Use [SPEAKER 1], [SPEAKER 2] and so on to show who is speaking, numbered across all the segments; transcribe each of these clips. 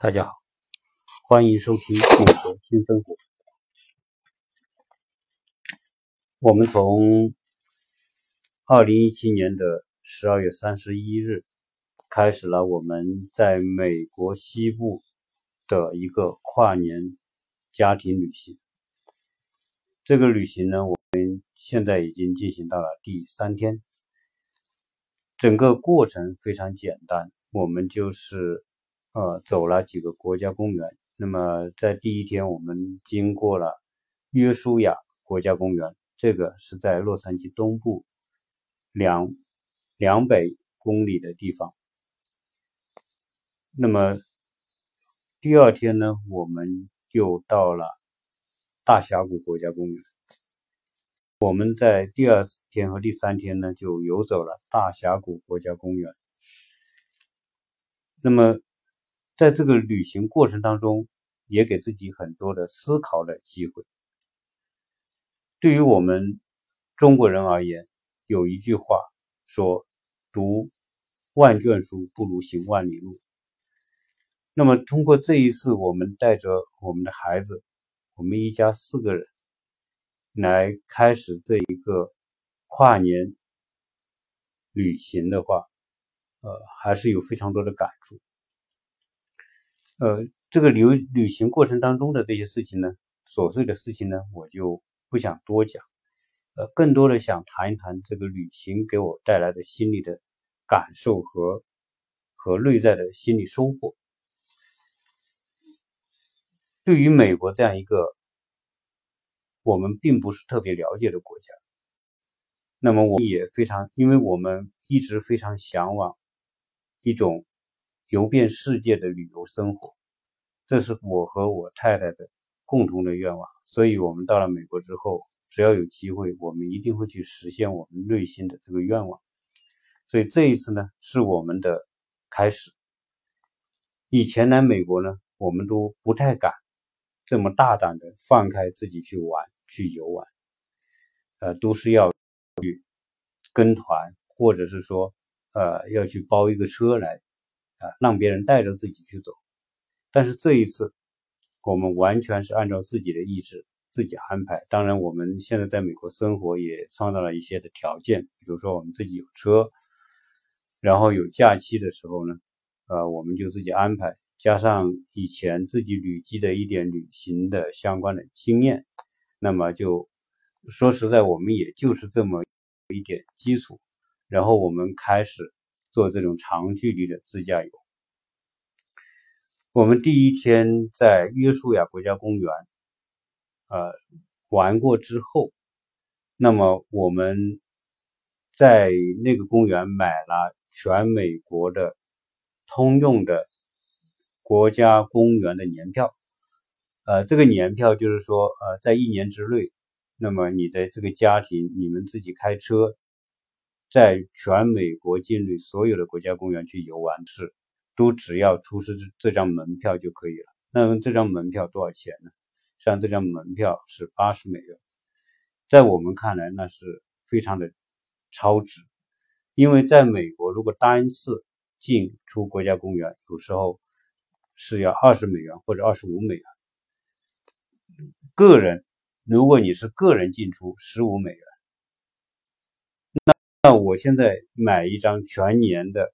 [SPEAKER 1] 大家好，欢迎收听《美国新生活》。我们从二零一七年的十二月三十一日开始了我们在美国西部的一个跨年家庭旅行。这个旅行呢，我们现在已经进行到了第三天。整个过程非常简单，我们就是。呃，走了几个国家公园。那么在第一天，我们经过了约书亚国家公园，这个是在洛杉矶东部两两百公里的地方。那么第二天呢，我们又到了大峡谷国家公园。我们在第二天和第三天呢，就游走了大峡谷国家公园。那么。在这个旅行过程当中，也给自己很多的思考的机会。对于我们中国人而言，有一句话说：“读万卷书不如行万里路。”那么，通过这一次，我们带着我们的孩子，我们一家四个人来开始这一个跨年旅行的话，呃，还是有非常多的感触。呃，这个旅旅行过程当中的这些事情呢，琐碎的事情呢，我就不想多讲。呃，更多的想谈一谈这个旅行给我带来的心理的感受和和内在的心理收获。对于美国这样一个我们并不是特别了解的国家，那么我也非常，因为我们一直非常向往一种。游遍世界的旅游生活，这是我和我太太的共同的愿望。所以，我们到了美国之后，只要有机会，我们一定会去实现我们内心的这个愿望。所以，这一次呢，是我们的开始。以前来美国呢，我们都不太敢这么大胆的放开自己去玩、去游玩，呃，都是要去跟团，或者是说，呃，要去包一个车来。啊，让别人带着自己去走，但是这一次，我们完全是按照自己的意志自己安排。当然，我们现在在美国生活也创造了一些的条件，比如说我们自己有车，然后有假期的时候呢，呃，我们就自己安排，加上以前自己累积的一点旅行的相关的经验，那么就说实在，我们也就是这么一点基础，然后我们开始。做这种长距离的自驾游。我们第一天在约书亚国家公园，呃，玩过之后，那么我们在那个公园买了全美国的通用的国家公园的年票。呃，这个年票就是说，呃，在一年之内，那么你的这个家庭，你们自己开车。在全美国境内所有的国家公园去游玩是，都只要出示这张门票就可以了。那么这张门票多少钱呢？实际上这张门票是八十美元，在我们看来那是非常的超值，因为在美国如果单次进出国家公园，有时候是要二十美元或者二十五美元。个人，如果你是个人进出，十五美元。那我现在买一张全年的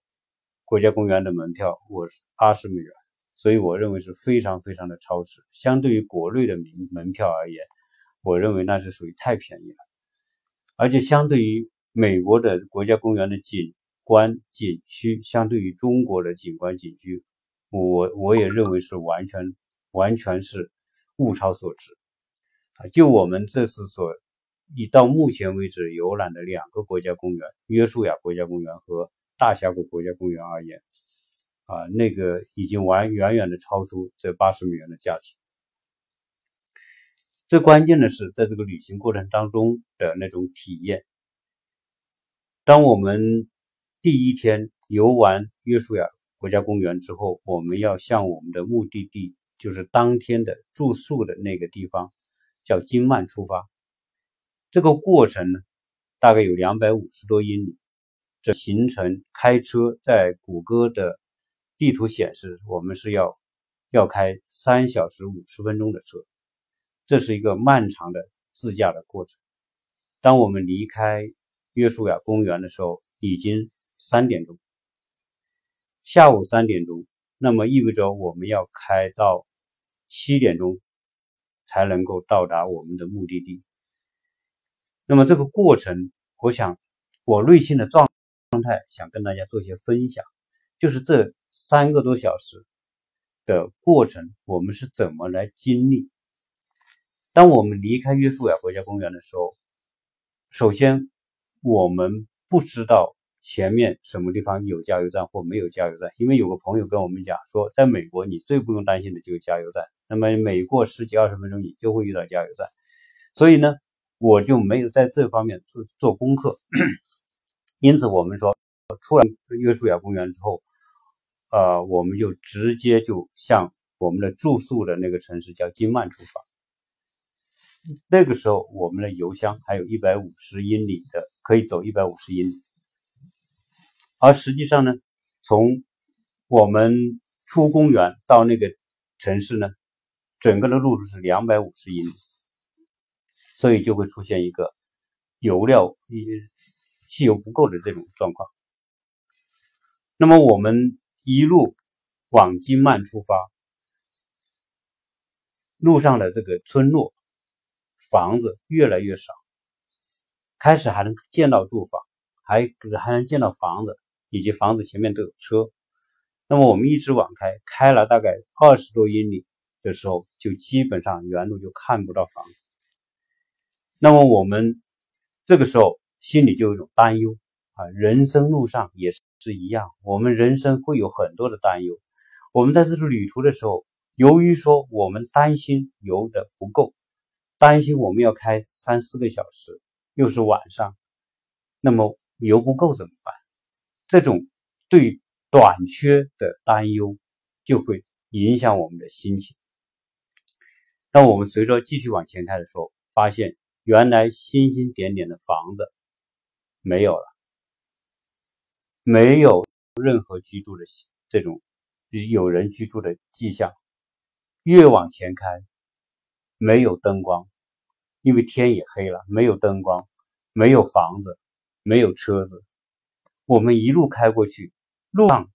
[SPEAKER 1] 国家公园的门票，我是八十美元，所以我认为是非常非常的超值。相对于国内的门门票而言，我认为那是属于太便宜了。而且相对于美国的国家公园的景观景区，相对于中国的景观景区，我我也认为是完全完全是物超所值啊！就我们这次所。以到目前为止游览的两个国家公园——约书亚国家公园和大峡谷国家公园而言，啊，那个已经完远远的超出这八十美元的价值。最关键的是，在这个旅行过程当中的那种体验。当我们第一天游完约书亚国家公园之后，我们要向我们的目的地，就是当天的住宿的那个地方，叫金曼出发。这个过程呢，大概有两百五十多英里。这行程开车在谷歌的地图显示，我们是要要开三小时五十分钟的车，这是一个漫长的自驾的过程。当我们离开约书亚公园的时候，已经三点钟，下午三点钟，那么意味着我们要开到七点钟才能够到达我们的目的地。那么这个过程，我想我内心的状状态，想跟大家做一些分享，就是这三个多小时的过程，我们是怎么来经历？当我们离开约书亚国家公园的时候。首先，我们不知道前面什么地方有加油站或没有加油站，因为有个朋友跟我们讲说，在美国你最不用担心的就是加油站，那么每过十几二十分钟你就会遇到加油站，所以呢，我就没有在这方面做做功课。因此，我们说出了约书亚公园之后，呃，我们就直接就向我们的住宿的那个城市叫金曼出发。那个时候，我们的油箱还有一百五十英里的，可以走一百五十英里。而实际上呢，从我们出公园到那个城市呢，整个的路程是两百五十英里，所以就会出现一个油料、一汽油不够的这种状况。那么我们一路往金曼出发，路上的这个村落。房子越来越少，开始还能见到住房，还不是还能见到房子，以及房子前面都有车。那么我们一直往开，开了大概二十多英里的时候，就基本上原路就看不到房子。那么我们这个时候心里就有一种担忧啊，人生路上也是一样，我们人生会有很多的担忧。我们在这次旅途的时候，由于说我们担心油的不够。担心我们要开三四个小时，又是晚上，那么油不够怎么办？这种对短缺的担忧就会影响我们的心情。当我们随着继续往前开的时候，发现原来星星点点的房子没有了，没有任何居住的这种有人居住的迹象。越往前开，没有灯光。因为天也黑了，没有灯光，没有房子，没有车子。我们一路开过去，路上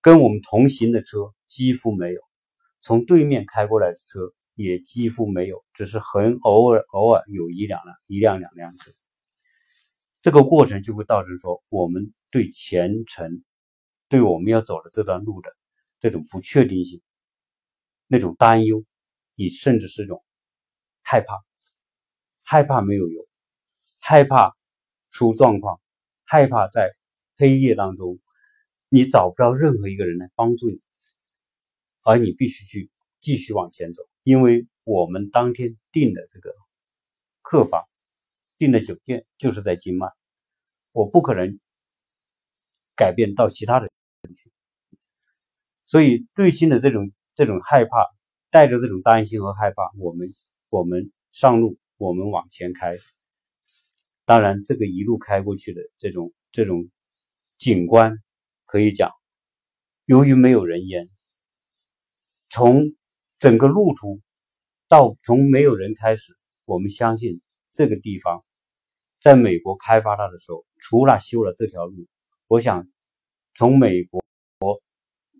[SPEAKER 1] 跟我们同行的车几乎没有，从对面开过来的车也几乎没有，只是很偶尔偶尔有一辆辆一辆两辆车。这个过程就会造成说，我们对前程，对我们要走的这段路的这种不确定性，那种担忧，以甚至是种害怕。害怕没有油，害怕出状况，害怕在黑夜当中你找不到任何一个人来帮助你，而你必须去继续往前走，因为我们当天订的这个客房、订的酒店就是在金曼，我不可能改变到其他的地去，所以内心的这种这种害怕，带着这种担心和害怕，我们我们上路。我们往前开，当然，这个一路开过去的这种这种景观，可以讲，由于没有人烟，从整个路途到从没有人开始，我们相信这个地方，在美国开发它的时候，除了修了这条路，我想从美国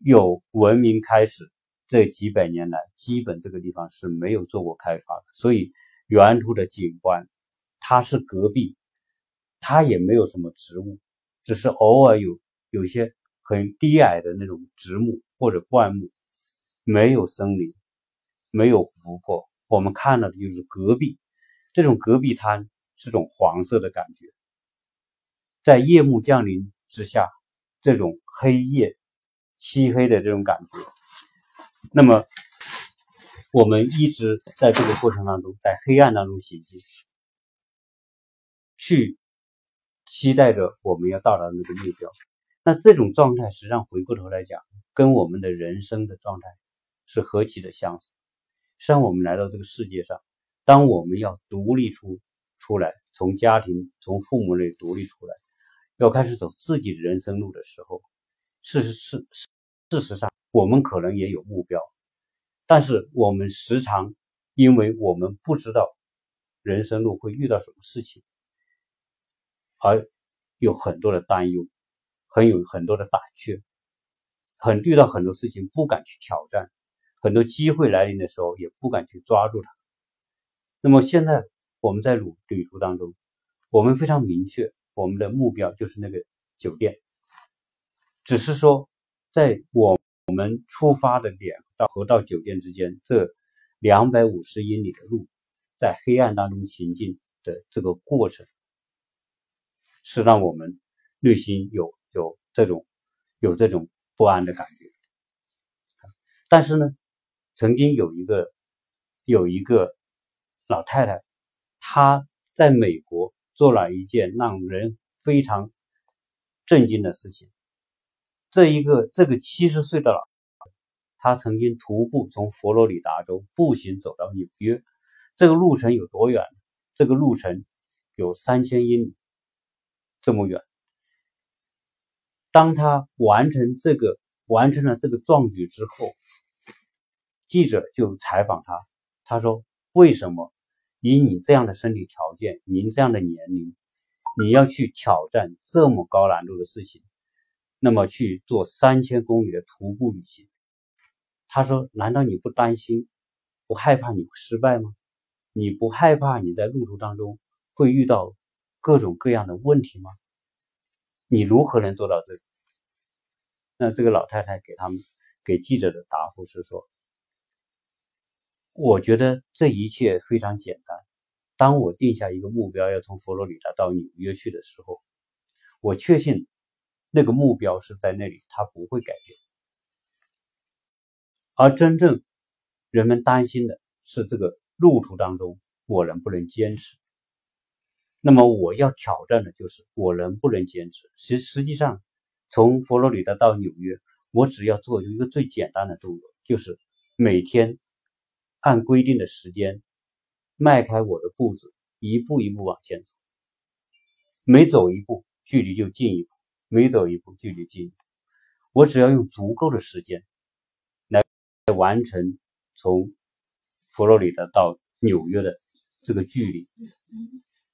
[SPEAKER 1] 有文明开始这几百年来，基本这个地方是没有做过开发的，所以。沿途的景观，它是戈壁，它也没有什么植物，只是偶尔有有些很低矮的那种植木或者灌木，没有森林，没有湖泊，我们看到的就是戈壁。这种戈壁滩，这种黄色的感觉，在夜幕降临之下，这种黑夜、漆黑的这种感觉，那么。我们一直在这个过程当中，在黑暗当中行进，去期待着我们要到达那个目标。那这种状态，实际上回过头来讲，跟我们的人生的状态是何其的相似。实际上，我们来到这个世界上，当我们要独立出出来，从家庭、从父母那里独立出来，要开始走自己的人生路的时候，事实是事实上，我们可能也有目标。但是我们时常因为我们不知道人生路会遇到什么事情，而有很多的担忧，很有很多的胆怯，很遇到很多事情不敢去挑战，很多机会来临的时候也不敢去抓住它。那么现在我们在旅旅途当中，我们非常明确，我们的目标就是那个酒店，只是说在我。我们出发的点到和到酒店之间这两百五十英里的路，在黑暗当中行进的这个过程，是让我们内心有有这种有这种不安的感觉。但是呢，曾经有一个有一个老太太，她在美国做了一件让人非常震惊的事情。这一个这个七十岁的老，他曾经徒步从佛罗里达州步行走到纽约，这个路程有多远？这个路程有三千英里，这么远。当他完成这个完成了这个壮举之后，记者就采访他，他说：“为什么以你这样的身体条件，您这样的年龄，你要去挑战这么高难度的事情？”那么去做三千公里的徒步旅行，他说：“难道你不担心、不害怕你失败吗？你不害怕你在路途当中会遇到各种各样的问题吗？你如何能做到这个？”那这个老太太给他们给记者的答复是说：“我觉得这一切非常简单。当我定下一个目标，要从佛罗里达到纽约去的时候，我确信。”那个目标是在那里，它不会改变。而真正人们担心的是这个路途当中我能不能坚持。那么我要挑战的就是我能不能坚持。实实际上，从佛罗里达到纽约，我只要做一个最简单的动作，就是每天按规定的时间迈开我的步子，一步一步往前走。每走一步，距离就近一步。每走一步，距离近。我只要用足够的时间来完成从佛罗里达到纽约的这个距离，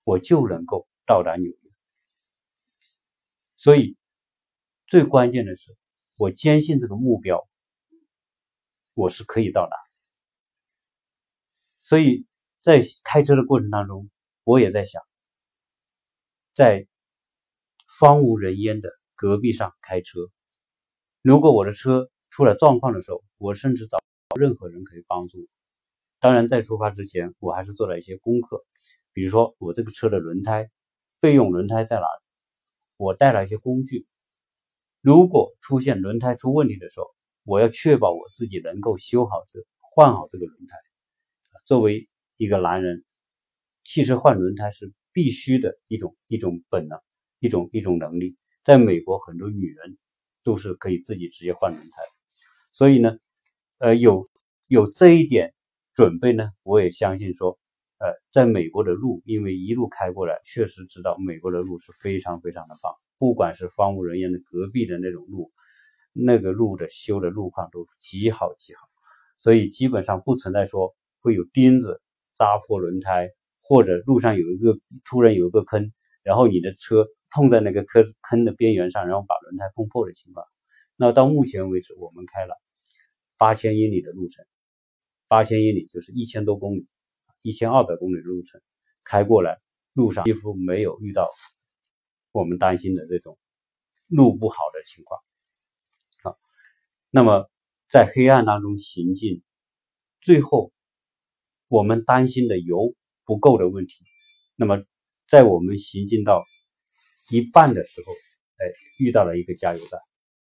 [SPEAKER 1] 我就能够到达纽约。所以，最关键的是，我坚信这个目标，我是可以到达。所以在开车的过程当中，我也在想，在。荒无人烟的戈壁上开车，如果我的车出了状况的时候，我甚至找不到任何人可以帮助。当然，在出发之前，我还是做了一些功课，比如说我这个车的轮胎备用轮胎在哪，我带了一些工具。如果出现轮胎出问题的时候，我要确保我自己能够修好这换好这个轮胎。作为一个男人，汽车换轮胎是必须的一种一种本能。一种一种能力，在美国很多女人都是可以自己直接换轮胎，所以呢，呃，有有这一点准备呢，我也相信说，呃，在美国的路，因为一路开过来，确实知道美国的路是非常非常的棒，不管是荒无人烟的隔壁的那种路，那个路的修的路况都极好极好，所以基本上不存在说会有钉子扎破轮胎，或者路上有一个突然有一个坑，然后你的车。碰在那个坑坑的边缘上，然后把轮胎碰破的情况。那到目前为止，我们开了八千英里的路程，八千英里就是一千多公里，一千二百公里的路程开过来，路上几乎没有遇到我们担心的这种路不好的情况。好，那么在黑暗当中行进，最后我们担心的油不够的问题，那么在我们行进到一半的时候，哎，遇到了一个加油站，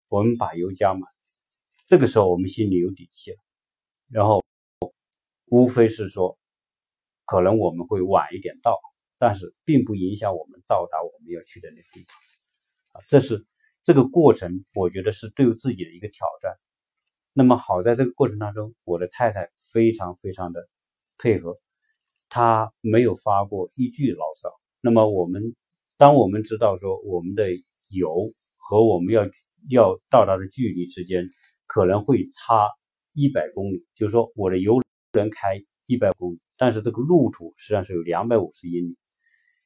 [SPEAKER 1] 我们把油加满，这个时候我们心里有底气了。然后，无非是说，可能我们会晚一点到，但是并不影响我们到达我们要去的那个地方。啊，这是这个过程，我觉得是对自己的一个挑战。那么好在这个过程当中，我的太太非常非常的配合，他没有发过一句牢骚。那么我们。当我们知道说我们的油和我们要要到达的距离之间可能会差一百公里，就是说我的油能开一百公里，但是这个路途实际上是有两百五十英里，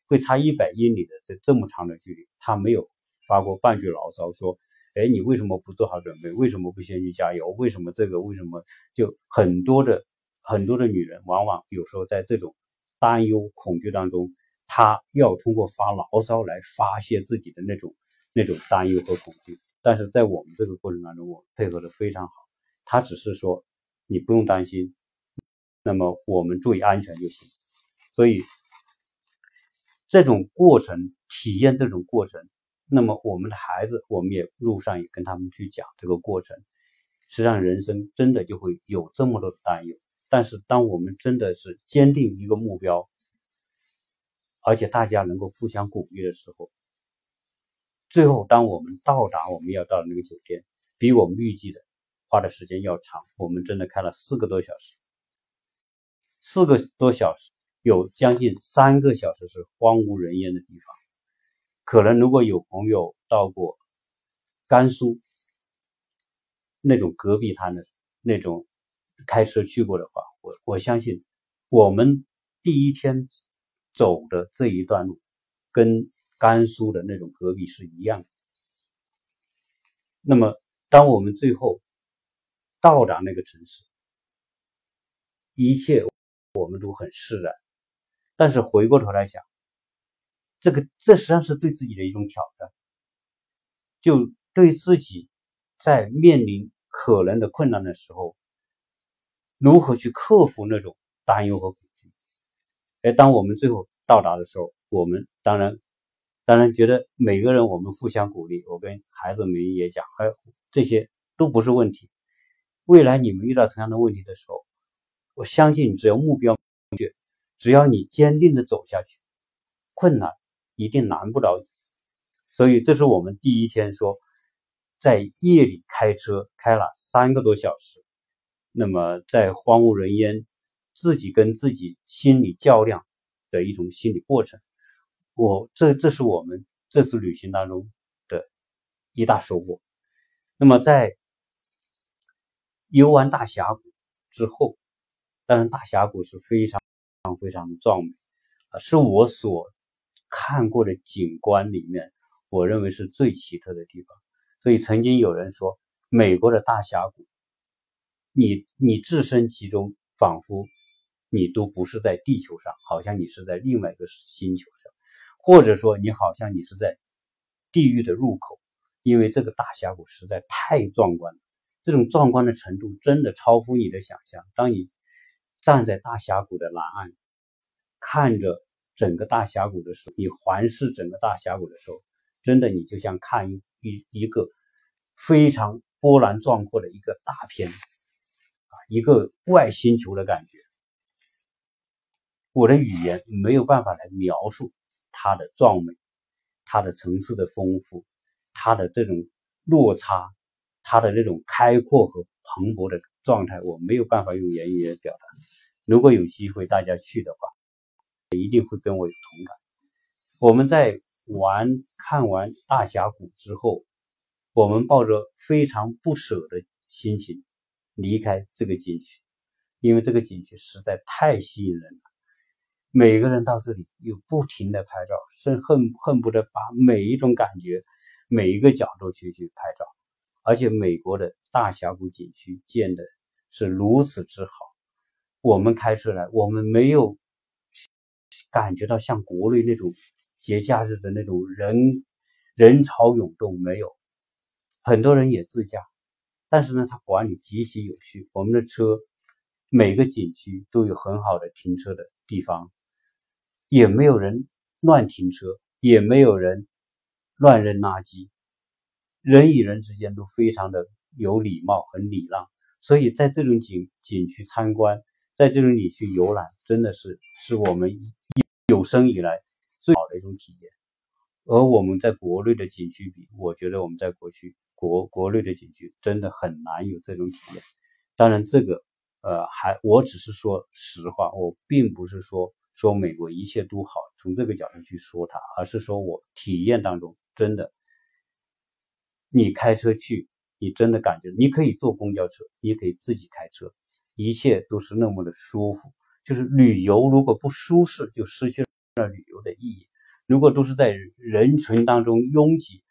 [SPEAKER 1] 会差一百英里的这这么长的距离，他没有发过半句牢骚，说，哎，你为什么不做好准备？为什么不先去加油？为什么这个？为什么就很多的很多的女人，往往有时候在这种担忧、恐惧当中，她要通过发牢骚来发泄自己的那种那种担忧和恐惧。但是在我们这个过程当中，我配合的非常好。他只是说，你不用担心，那么我们注意安全就行。所以这种过程体验这种过程，那么我们的孩子，我们也路上也跟他们去讲这个过程。实际上，人生真的就会有这么多的担忧。但是，当我们真的是坚定一个目标，而且大家能够互相鼓励的时候，最后当我们到达我们要到的那个酒店，比我们预计的。花的时间要长，我们真的开了四个多小时，四个多小时有将近三个小时是荒无人烟的地方。可能如果有朋友到过甘肃那种戈壁滩的那种开车去过的话，我我相信我们第一天走的这一段路跟甘肃的那种戈壁是一样的。那么当我们最后。到达那个城市，一切我们都很释然。但是回过头来想，这个这实际上是对自己的一种挑战，就对自己在面临可能的困难的时候，如何去克服那种担忧和恐惧。哎，当我们最后到达的时候，我们当然当然觉得每个人我们互相鼓励。我跟孩子们也讲，哎，这些都不是问题。未来你们遇到同样的问题的时候，我相信只要目标明确，只要你坚定的走下去，困难一定难不倒你。所以这是我们第一天说，在夜里开车开了三个多小时，那么在荒无人烟，自己跟自己心理较量的一种心理过程。我这这是我们这次旅行当中的一大收获。那么在。游完大峡谷之后，当然大峡谷是非常非常的壮美，啊，是我所看过的景观里面，我认为是最奇特的地方。所以曾经有人说，美国的大峡谷，你你置身其中，仿佛你都不是在地球上，好像你是在另外一个星球上，或者说你好像你是在地狱的入口，因为这个大峡谷实在太壮观了。这种壮观的程度真的超乎你的想象。当你站在大峡谷的南岸，看着整个大峡谷的时候，你环视整个大峡谷的时候，真的你就像看一一一个非常波澜壮阔的一个大片，一个外星球的感觉。我的语言没有办法来描述它的壮美，它的层次的丰富，它的这种落差。它的那种开阔和蓬勃的状态，我没有办法用言语来表达。如果有机会大家去的话，一定会跟我有同感。我们在玩看完大峡谷之后，我们抱着非常不舍的心情离开这个景区，因为这个景区实在太吸引人了。每个人到这里又不停的拍照，甚恨恨不得把每一种感觉、每一个角度去去拍照。而且美国的大峡谷景区建的是如此之好，我们开车来，我们没有感觉到像国内那种节假日的那种人人潮涌动，没有，很多人也自驾，但是呢，它管理极其有序，我们的车每个景区都有很好的停车的地方，也没有人乱停车，也没有人乱扔垃圾。人与人之间都非常的有礼貌，很礼让，所以在这种景景区参观，在这种景区游览，真的是是我们有生以来最好的一种体验。而我们在国内的景区比，我觉得我们在国区国国内的景区真的很难有这种体验。当然，这个呃，还我只是说实话，我并不是说说美国一切都好，从这个角度去说它，而是说我体验当中真的。你开车去，你真的感觉你可以坐公交车，你也可以自己开车，一切都是那么的舒服。就是旅游如果不舒适，就失去了旅游的意义。如果都是在人群当中拥挤，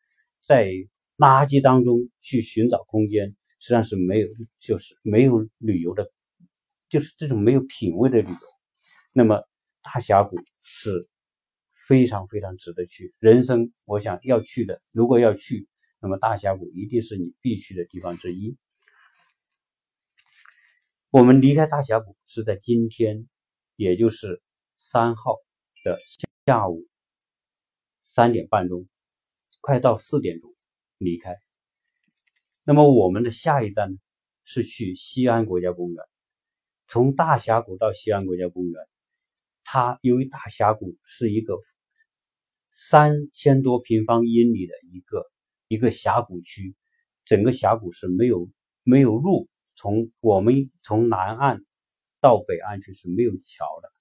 [SPEAKER 1] 在垃圾当中去寻找空间，实际上是没有，就是没有旅游的，就是这种没有品味的旅游。那么大峡谷是非常非常值得去，人生我想要去的，如果要去，那么大峡谷一定是你必去的地方之一。我们离开大峡谷是在今天，也就是三号的下午三点半钟，快到四点钟离开。那么我们的下一站呢是去西安国家公园。从大峡谷到西安国家公园，它由于大峡谷是一个三千多平方英里的一个一个峡谷区，整个峡谷是没有没有路。从我们从南岸到北岸去是没有桥的，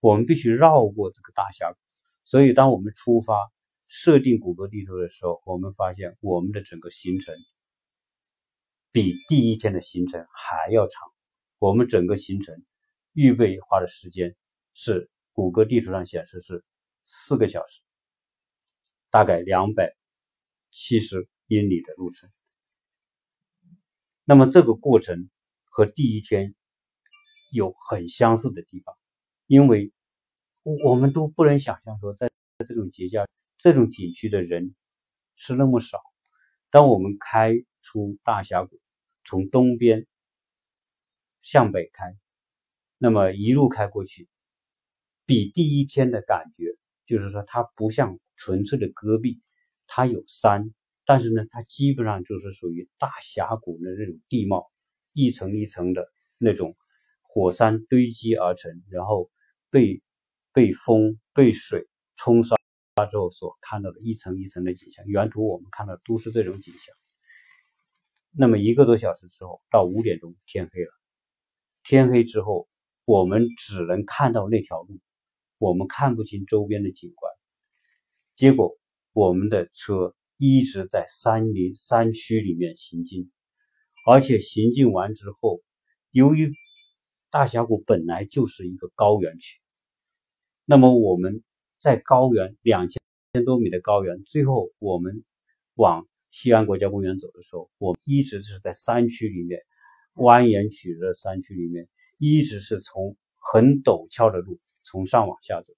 [SPEAKER 1] 我们必须绕过这个大峡谷。所以，当我们出发设定谷歌地图的时候，我们发现我们的整个行程比第一天的行程还要长。我们整个行程预备花的时间是谷歌地图上显示是四个小时，大概两百七十英里的路程。那么这个过程和第一天有很相似的地方，因为我们都不能想象说，在这种节假这种景区的人是那么少。当我们开出大峡谷，从东边向北开，那么一路开过去，比第一天的感觉，就是说它不像纯粹的戈壁，它有山。但是呢，它基本上就是属于大峡谷的那种地貌，一层一层的那种火山堆积而成，然后被被风被水冲刷之后所看到的一层一层的景象。原图我们看到都是这种景象。那么一个多小时之后，到五点钟天黑了，天黑之后，我们只能看到那条路，我们看不清周边的景观。结果我们的车。一直在山林山区里面行进，而且行进完之后，由于大峡谷本来就是一个高原区，那么我们在高原两千多米的高原，最后我们往西安国家公园走的时候，我一直是在山区里面蜿蜒曲折的山区里面，一直是从很陡峭的路从上往下走，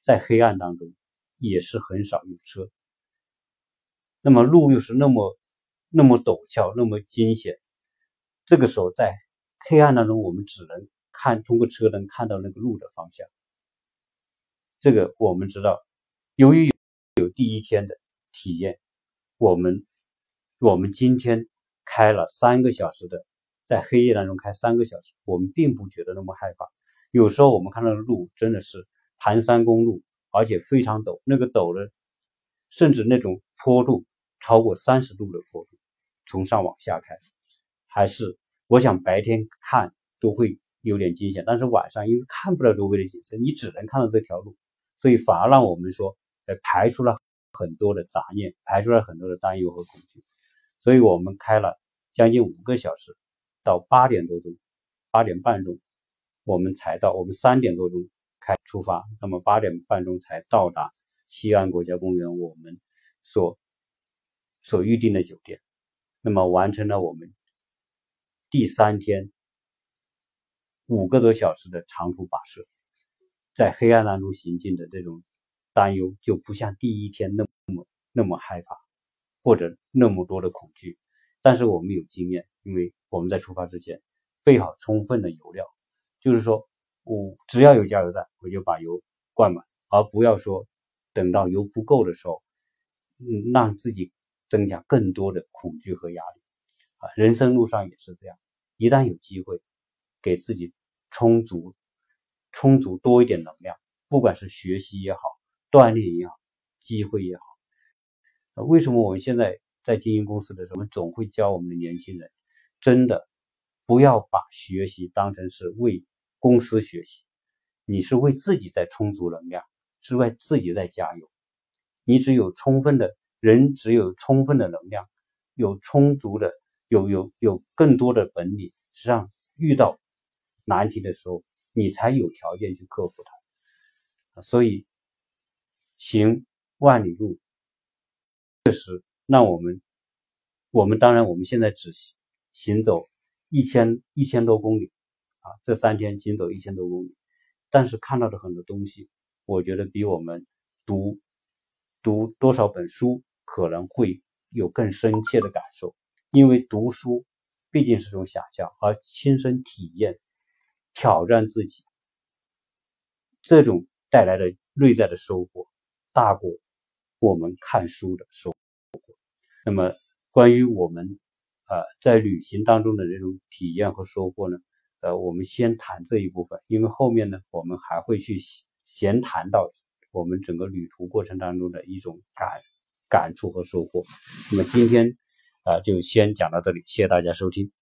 [SPEAKER 1] 在黑暗当中也是很少有车。那么路又是那么那么陡峭，那么惊险。这个时候在黑暗当中，我们只能看通过车灯看到那个路的方向。这个我们知道，由于有第一天的体验，我们我们今天开了三个小时的，在黑夜当中开三个小时，我们并不觉得那么害怕。有时候我们看到的路真的是盘山公路，而且非常陡，那个陡的。甚至那种坡度超过三十度的坡度，从上往下开，还是我想白天看都会有点惊险，但是晚上因为看不到周围的景色，你只能看到这条路，所以反而让我们说，呃，排除了很多的杂念，排除了很多的担忧和恐惧。所以我们开了将近五个小时，到八点多钟，八点半钟，我们才到，我们三点多钟开出发，那么八点半钟才到达。西安国家公园，我们所所预定的酒店，那么完成了我们第三天五个多小时的长途跋涉，在黑暗当中行进的这种担忧就不像第一天那么那么害怕，或者那么多的恐惧。但是我们有经验，因为我们在出发之前备好充分的油料，就是说我只要有加油站，我就把油灌满，而不要说。等到油不够的时候，嗯，让自己增加更多的恐惧和压力啊！人生路上也是这样，一旦有机会，给自己充足、充足多一点能量，不管是学习也好，锻炼也好，机会也好。为什么我们现在在经营公司的时候，我们总会教我们的年轻人，真的不要把学习当成是为公司学习，你是为自己在充足能量。之外，自己在加油。你只有充分的人，只有充分的能量，有充足的、有有有更多的本领，实际上遇到难题的时候，你才有条件去克服它。所以，行万里路，确实让我们，我们当然我们现在只行走一千一千多公里啊，这三天行走一千多公里，但是看到的很多东西，我觉得比我们读读多少本书可能会。有更深切的感受，因为读书毕竟是种想象，而亲身体验、挑战自己，这种带来的内在的收获，大过我们看书的收获。那么，关于我们呃在旅行当中的这种体验和收获呢？呃，我们先谈这一部分，因为后面呢，我们还会去闲谈到我们整个旅途过程当中的一种感。感触和收获。那么今天啊，就先讲到这里，谢谢大家收听。